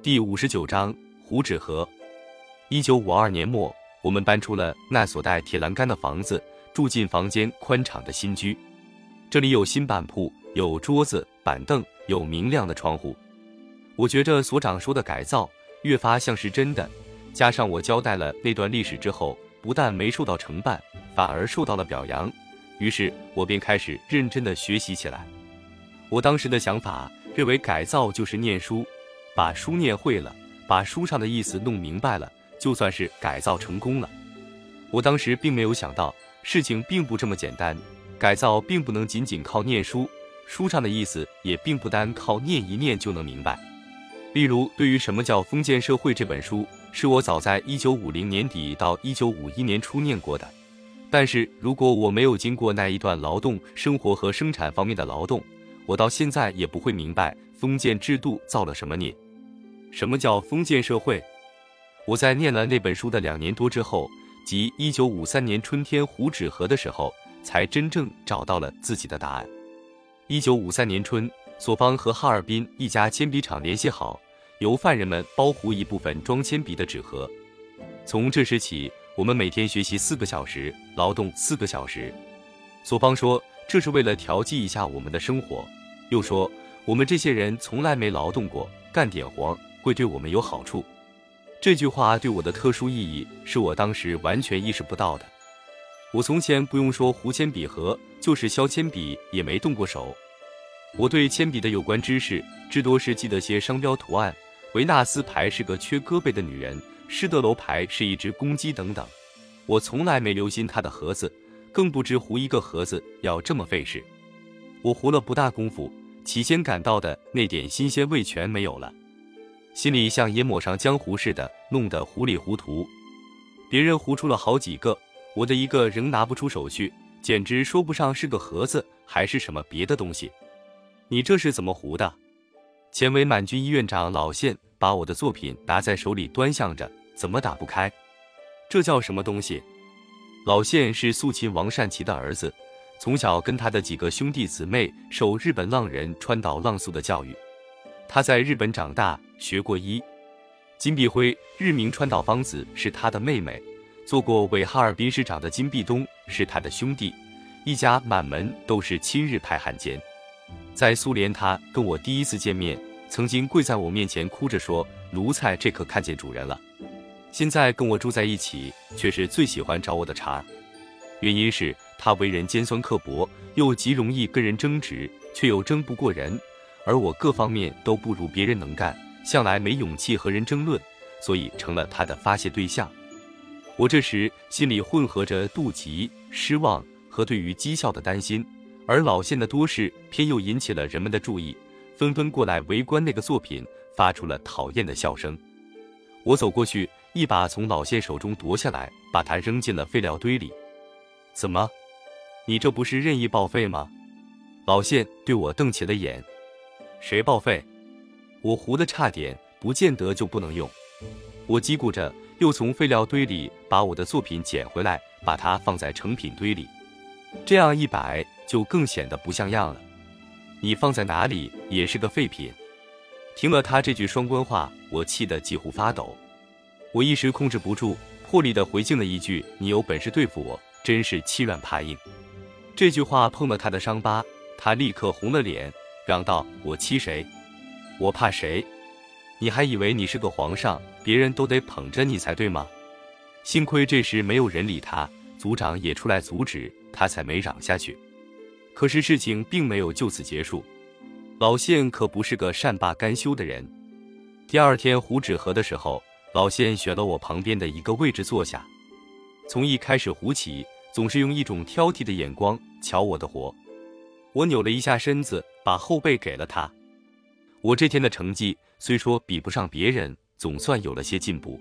第五十九章胡纸河。一九五二年末，我们搬出了那所带铁栏杆的房子，住进房间宽敞的新居。这里有新板铺，有桌子、板凳，有明亮的窗户。我觉着所长说的改造越发像是真的。加上我交代了那段历史之后，不但没受到惩办，反而受到了表扬。于是我便开始认真的学习起来。我当时的想法认为改造就是念书。把书念会了，把书上的意思弄明白了，就算是改造成功了。我当时并没有想到，事情并不这么简单。改造并不能仅仅靠念书，书上的意思也并不单靠念一念就能明白。例如，对于什么叫封建社会这本书，是我早在一九五零年底到一九五一年初念过的。但是如果我没有经过那一段劳动生活和生产方面的劳动，我到现在也不会明白封建制度造了什么孽。什么叫封建社会？我在念了那本书的两年多之后，即一九五三年春天胡纸河的时候，才真正找到了自己的答案。一九五三年春，索邦和哈尔滨一家铅笔厂联系好，由犯人们包糊一部分装铅笔的纸盒。从这时起，我们每天学习四个小时，劳动四个小时。索邦说，这是为了调剂一下我们的生活，又说我们这些人从来没劳动过，干点活。会对我们有好处，这句话对我的特殊意义是我当时完全意识不到的。我从前不用说糊铅笔盒，就是削铅笔也没动过手。我对铅笔的有关知识，至多是记得些商标图案，维纳斯牌是个缺胳膊的女人，施德楼牌是一只公鸡等等。我从来没留心它的盒子，更不知糊一个盒子要这么费事。我糊了不大功夫，起先感到的那点新鲜味全没有了。心里像也抹上浆糊似的，弄得糊里糊涂。别人糊出了好几个，我的一个仍拿不出手去，简直说不上是个盒子还是什么别的东西。你这是怎么糊的？前伪满军医院长老宪把我的作品拿在手里端详着，怎么打不开？这叫什么东西？老宪是肃亲王善祺的儿子，从小跟他的几个兄弟姊妹受日本浪人川岛浪速的教育，他在日本长大。学过医，金碧辉，日名川岛芳子是他的妹妹，做过伪哈尔滨市长的金碧东是他的兄弟，一家满门都是亲日派汉奸。在苏联，他跟我第一次见面，曾经跪在我面前哭着说：“奴才这可看见主人了。”现在跟我住在一起，却是最喜欢找我的茬，原因是他为人尖酸刻薄，又极容易跟人争执，却又争不过人，而我各方面都不如别人能干。向来没勇气和人争论，所以成了他的发泄对象。我这时心里混合着妒忌、失望和对于讥笑的担心，而老谢的多事偏又引起了人们的注意，纷纷过来围观那个作品，发出了讨厌的笑声。我走过去，一把从老谢手中夺下来，把它扔进了废料堆里。怎么，你这不是任意报废吗？老谢对我瞪起了眼。谁报废？我糊的差点，不见得就不能用。我叽咕着，又从废料堆里把我的作品捡回来，把它放在成品堆里。这样一摆，就更显得不像样了。你放在哪里也是个废品。听了他这句双关话，我气得几乎发抖。我一时控制不住，破例的回敬了一句：“你有本事对付我，真是欺软怕硬。”这句话碰了他的伤疤，他立刻红了脸，嚷道：“我欺谁？”我怕谁？你还以为你是个皇上，别人都得捧着你才对吗？幸亏这时没有人理他，组长也出来阻止，他才没嚷下去。可是事情并没有就此结束，老宪可不是个善罢甘休的人。第二天糊纸盒的时候，老宪选了我旁边的一个位置坐下，从一开始糊起，总是用一种挑剔的眼光瞧我的活。我扭了一下身子，把后背给了他。我这天的成绩虽说比不上别人，总算有了些进步。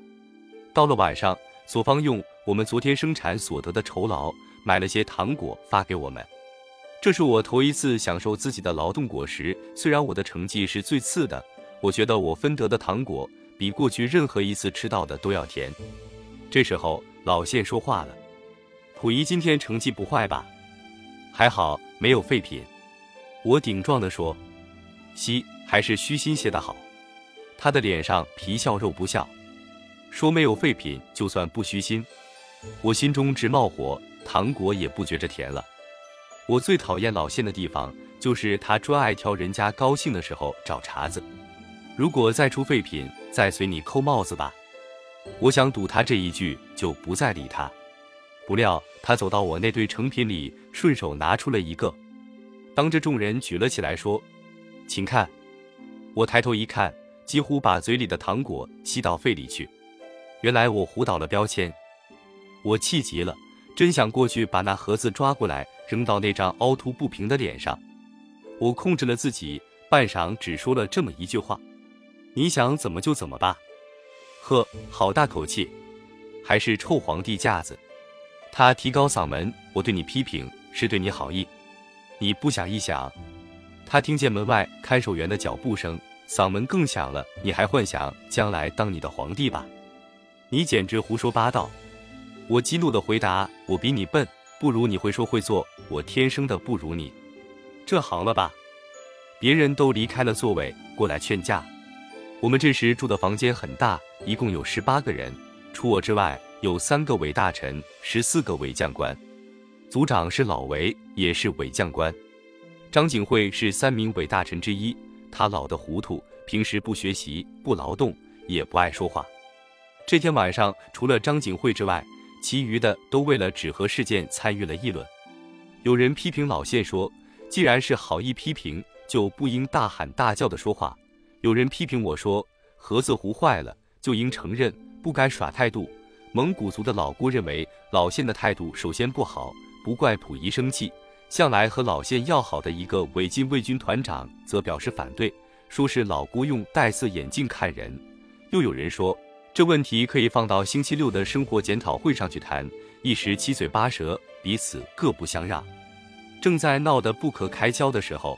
到了晚上，索方用我们昨天生产所得的酬劳买了些糖果发给我们。这是我头一次享受自己的劳动果实。虽然我的成绩是最次的，我觉得我分得的糖果比过去任何一次吃到的都要甜。这时候老谢说话了：“溥仪今天成绩不坏吧？还好没有废品。”我顶撞地说：“西。”还是虚心些的好。他的脸上皮笑肉不笑，说没有废品就算不虚心。我心中直冒火，糖果也不觉着甜了。我最讨厌老谢的地方，就是他专爱挑人家高兴的时候找茬子。如果再出废品，再随你扣帽子吧。我想赌他这一句，就不再理他。不料他走到我那堆成品里，顺手拿出了一个，当着众人举了起来，说：“请看。”我抬头一看，几乎把嘴里的糖果吸到肺里去。原来我糊倒了标签。我气极了，真想过去把那盒子抓过来，扔到那张凹凸不平的脸上。我控制了自己，半晌只说了这么一句话：“你想怎么就怎么吧。”呵，好大口气，还是臭皇帝架子。他提高嗓门：“我对你批评是对你好意，你不想一想。”他听见门外看守员的脚步声，嗓门更响了：“你还幻想将来当你的皇帝吧？你简直胡说八道！”我激怒的回答：“我比你笨，不如你会说会做，我天生的不如你。这行了吧？”别人都离开了座位，过来劝架。我们这时住的房间很大，一共有十八个人，除我之外。有三个伪大臣，十四个伪将官，组长是老韦，也是伪将官。张景惠是三名伪大臣之一，他老得糊涂，平时不学习，不劳动，也不爱说话。这天晚上，除了张景惠之外，其余的都为了纸盒事件参与了议论。有人批评老谢说，既然是好意批评，就不应大喊大叫的说话。有人批评我说，盒子糊坏了就应承认，不该耍态度。蒙古族的老姑认为老谢的态度首先不好，不怪溥仪生气。向来和老宪要好的一个伪禁卫军团长则表示反对，说是老姑用戴色眼镜看人。又有人说这问题可以放到星期六的生活检讨会上去谈。一时七嘴八舌，彼此各不相让。正在闹得不可开交的时候，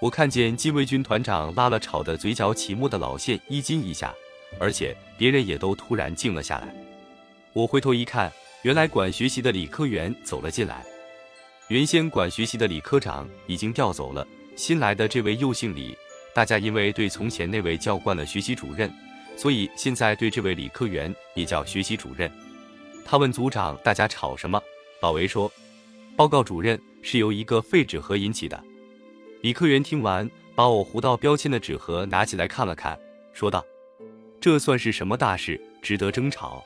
我看见禁卫军团长拉了吵得嘴角起沫的老宪衣襟一下，而且别人也都突然静了下来。我回头一看，原来管学习的李科员走了进来。原先管学习的李科长已经调走了，新来的这位又姓李。大家因为对从前那位叫惯了学习主任，所以现在对这位李科员也叫学习主任。他问组长：“大家吵什么？”老韦说：“报告主任，是由一个废纸盒引起的。”李科员听完，把我糊到标签的纸盒拿起来看了看，说道：“这算是什么大事，值得争吵？”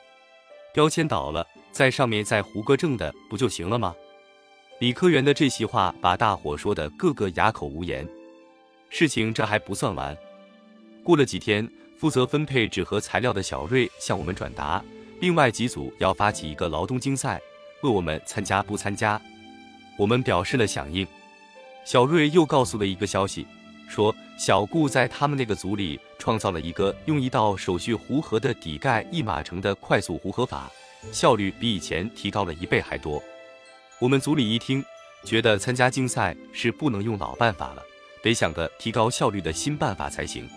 标签倒了，在上面再糊个正的，不就行了吗？李科员的这席话把大伙说的个个哑口无言。事情这还不算完，过了几天，负责分配纸盒材料的小瑞向我们转达，另外几组要发起一个劳动竞赛，问我们参加不参加。我们表示了响应。小瑞又告诉了一个消息。说小顾在他们那个组里创造了一个用一道手续糊合的底盖一码成的快速糊合法，效率比以前提高了一倍还多。我们组里一听，觉得参加竞赛是不能用老办法了，得想个提高效率的新办法才行。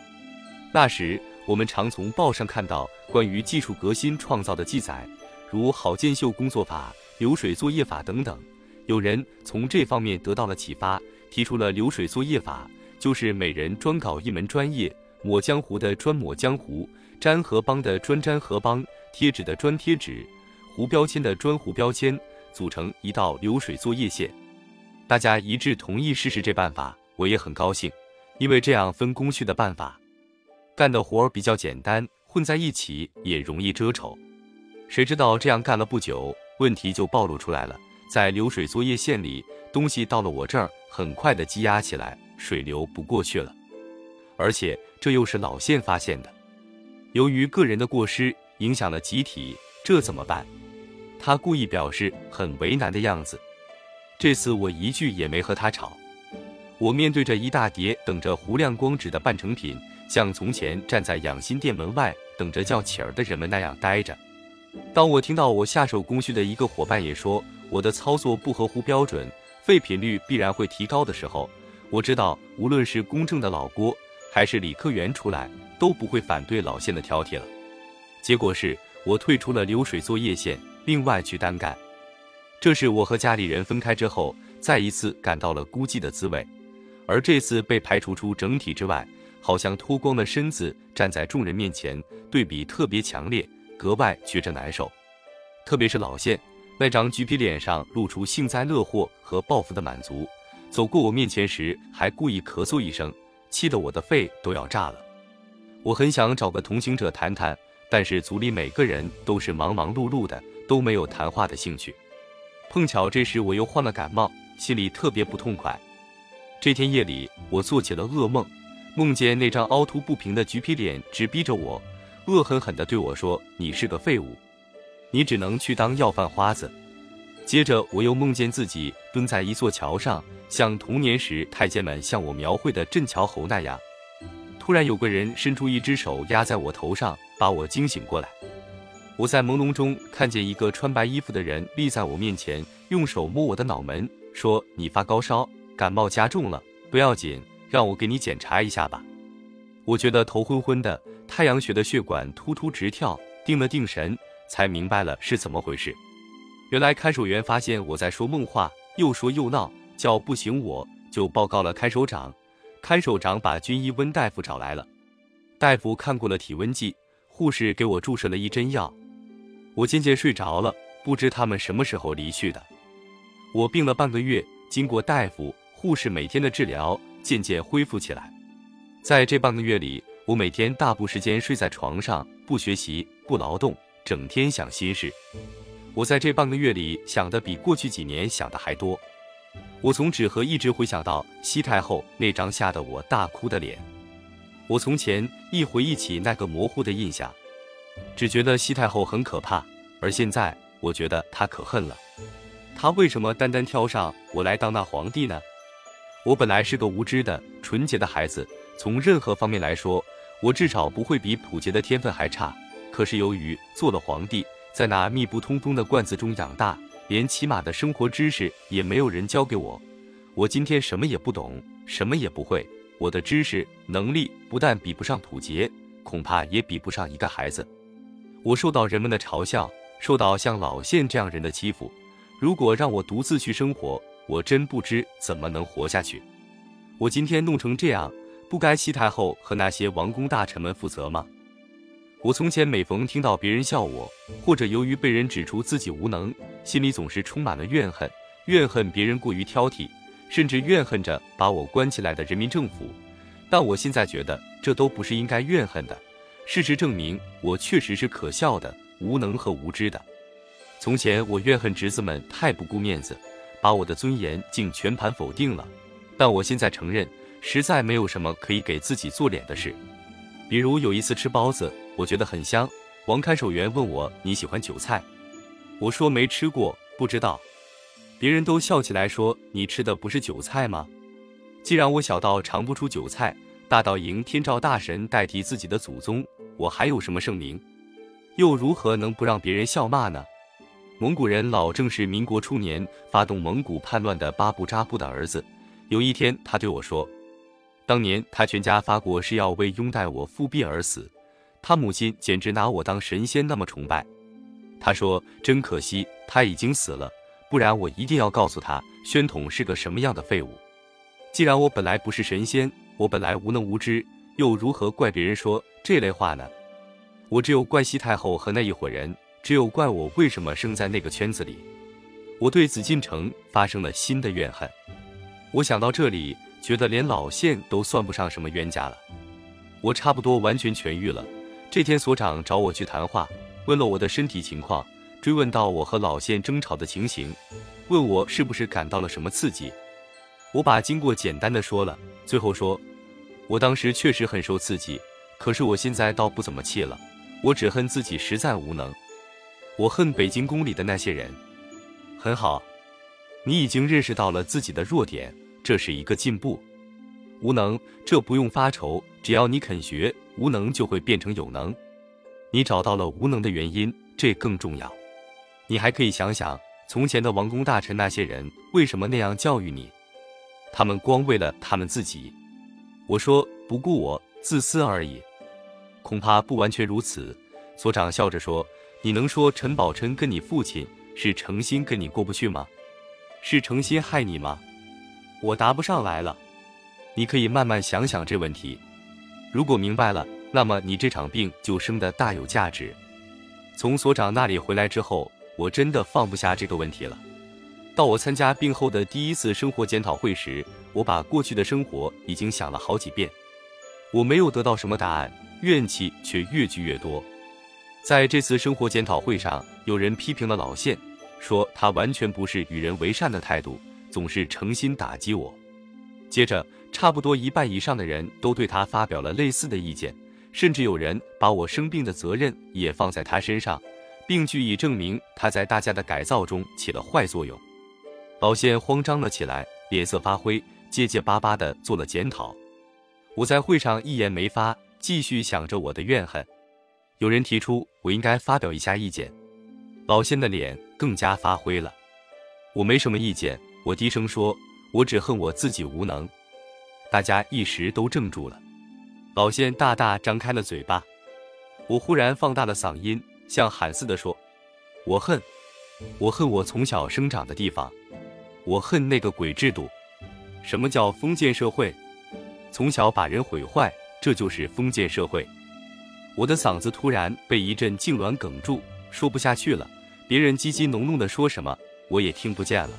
那时我们常从报上看到关于技术革新创造的记载，如郝建秀工作法、流水作业法等等。有人从这方面得到了启发，提出了流水作业法。就是每人专搞一门专业，抹江湖的专抹江湖，粘河帮的专粘河帮，贴纸的专贴纸，糊标签的专糊标签，组成一道流水作业线。大家一致同意试试这办法，我也很高兴，因为这样分工序的办法，干的活儿比较简单，混在一起也容易遮丑。谁知道这样干了不久，问题就暴露出来了，在流水作业线里，东西到了我这儿，很快的积压起来。水流不过去了，而且这又是老线发现的。由于个人的过失影响了集体，这怎么办？他故意表示很为难的样子。这次我一句也没和他吵。我面对着一大叠等着糊亮光纸的半成品，像从前站在养心殿门外等着叫乞儿的人们那样呆着。当我听到我下手工序的一个伙伴也说我的操作不合乎标准，废品率必然会提高的时候，我知道，无论是公正的老郭，还是李科员出来，都不会反对老县的挑剔了。结果是我退出了流水作业线，另外去单干。这是我和家里人分开之后，再一次感到了孤寂的滋味。而这次被排除出整体之外，好像脱光了身子站在众人面前，对比特别强烈，格外觉着难受。特别是老谢那张橘皮脸上露出幸灾乐祸和报复的满足，走过我面前时还故意咳嗽一声，气得我的肺都要炸了。我很想找个同行者谈谈，但是组里每个人都是忙忙碌碌的，都没有谈话的兴趣。碰巧这时我又患了感冒，心里特别不痛快。这天夜里，我做起了噩梦，梦见那张凹凸不平的橘皮脸直逼着我，恶狠狠地对我说：“你是个废物，你只能去当要饭花子。”接着，我又梦见自己蹲在一座桥上，像童年时太监们向我描绘的镇桥侯那样。突然，有个人伸出一只手压在我头上，把我惊醒过来。我在朦胧中看见一个穿白衣服的人立在我面前，用手摸我的脑门，说：“你发高烧。”感冒加重了，不要紧，让我给你检查一下吧。我觉得头昏昏的，太阳穴的血管突突直跳，定了定神，才明白了是怎么回事。原来看守员发现我在说梦话，又说又闹，叫不醒我，就报告了看守长。看守长把军医温大夫找来了，大夫看过了体温计，护士给我注射了一针药，我渐渐睡着了，不知他们什么时候离去的。我病了半个月，经过大夫。护士每天的治疗渐渐恢复起来，在这半个月里，我每天大部时间睡在床上，不学习，不劳动，整天想心事。我在这半个月里想的比过去几年想的还多。我从纸盒一直回想到西太后那张吓得我大哭的脸。我从前一回忆起那个模糊的印象，只觉得西太后很可怕，而现在我觉得她可恨了。她为什么单单挑上我来当那皇帝呢？我本来是个无知的、纯洁的孩子，从任何方面来说，我至少不会比普杰的天分还差。可是由于做了皇帝，在那密不通风的罐子中养大，连起码的生活知识也没有人教给我。我今天什么也不懂，什么也不会。我的知识能力不但比不上普杰，恐怕也比不上一个孩子。我受到人们的嘲笑，受到像老谢这样人的欺负。如果让我独自去生活，我真不知怎么能活下去。我今天弄成这样，不该西太后和那些王公大臣们负责吗？我从前每逢听到别人笑我，或者由于被人指出自己无能，心里总是充满了怨恨，怨恨别人过于挑剔，甚至怨恨着把我关起来的人民政府。但我现在觉得，这都不是应该怨恨的。事实证明，我确实是可笑的、无能和无知的。从前我怨恨侄子们太不顾面子。把我的尊严竟全盘否定了，但我现在承认，实在没有什么可以给自己做脸的事。比如有一次吃包子，我觉得很香。王看守员问我你喜欢韭菜，我说没吃过，不知道。别人都笑起来说你吃的不是韭菜吗？既然我小到尝不出韭菜，大道迎天照大神代替自己的祖宗，我还有什么盛名？又如何能不让别人笑骂呢？蒙古人老郑是民国初年发动蒙古叛乱的巴布扎布的儿子。有一天，他对我说：“当年他全家发过誓要为拥戴我复辟而死，他母亲简直拿我当神仙那么崇拜。”他说：“真可惜，他已经死了，不然我一定要告诉他，宣统是个什么样的废物。既然我本来不是神仙，我本来无能无知，又如何怪别人说这类话呢？我只有怪西太后和那一伙人。”只有怪我为什么生在那个圈子里，我对紫禁城发生了新的怨恨。我想到这里，觉得连老县都算不上什么冤家了。我差不多完全痊愈了。这天所长找我去谈话，问了我的身体情况，追问到我和老县争吵的情形，问我是不是感到了什么刺激。我把经过简单的说了，最后说，我当时确实很受刺激，可是我现在倒不怎么气了，我只恨自己实在无能。我恨北京宫里的那些人。很好，你已经认识到了自己的弱点，这是一个进步。无能，这不用发愁，只要你肯学，无能就会变成有能。你找到了无能的原因，这更重要。你还可以想想，从前的王公大臣那些人为什么那样教育你？他们光为了他们自己。我说不顾我，自私而已。恐怕不完全如此。所长笑着说。你能说陈宝琛跟你父亲是诚心跟你过不去吗？是诚心害你吗？我答不上来了。你可以慢慢想想这问题。如果明白了，那么你这场病就生得大有价值。从所长那里回来之后，我真的放不下这个问题了。到我参加病后的第一次生活检讨会时，我把过去的生活已经想了好几遍，我没有得到什么答案，怨气却越聚越多。在这次生活检讨会上，有人批评了老谢，说他完全不是与人为善的态度，总是诚心打击我。接着，差不多一半以上的人都对他发表了类似的意见，甚至有人把我生病的责任也放在他身上，并据以证明他在大家的改造中起了坏作用。老仙慌张了起来，脸色发灰，结结巴巴地做了检讨。我在会上一言没发，继续想着我的怨恨。有人提出我应该发表一下意见，老仙的脸更加发灰了。我没什么意见，我低声说，我只恨我自己无能。大家一时都怔住了。老仙大大张开了嘴巴。我忽然放大了嗓音，像喊似的说：“我恨，我恨我从小生长的地方。”我恨那个鬼制度，什么叫封建社会？从小把人毁坏，这就是封建社会。我的嗓子突然被一阵痉挛哽住，说不下去了。别人叽叽哝哝的说什么，我也听不见了。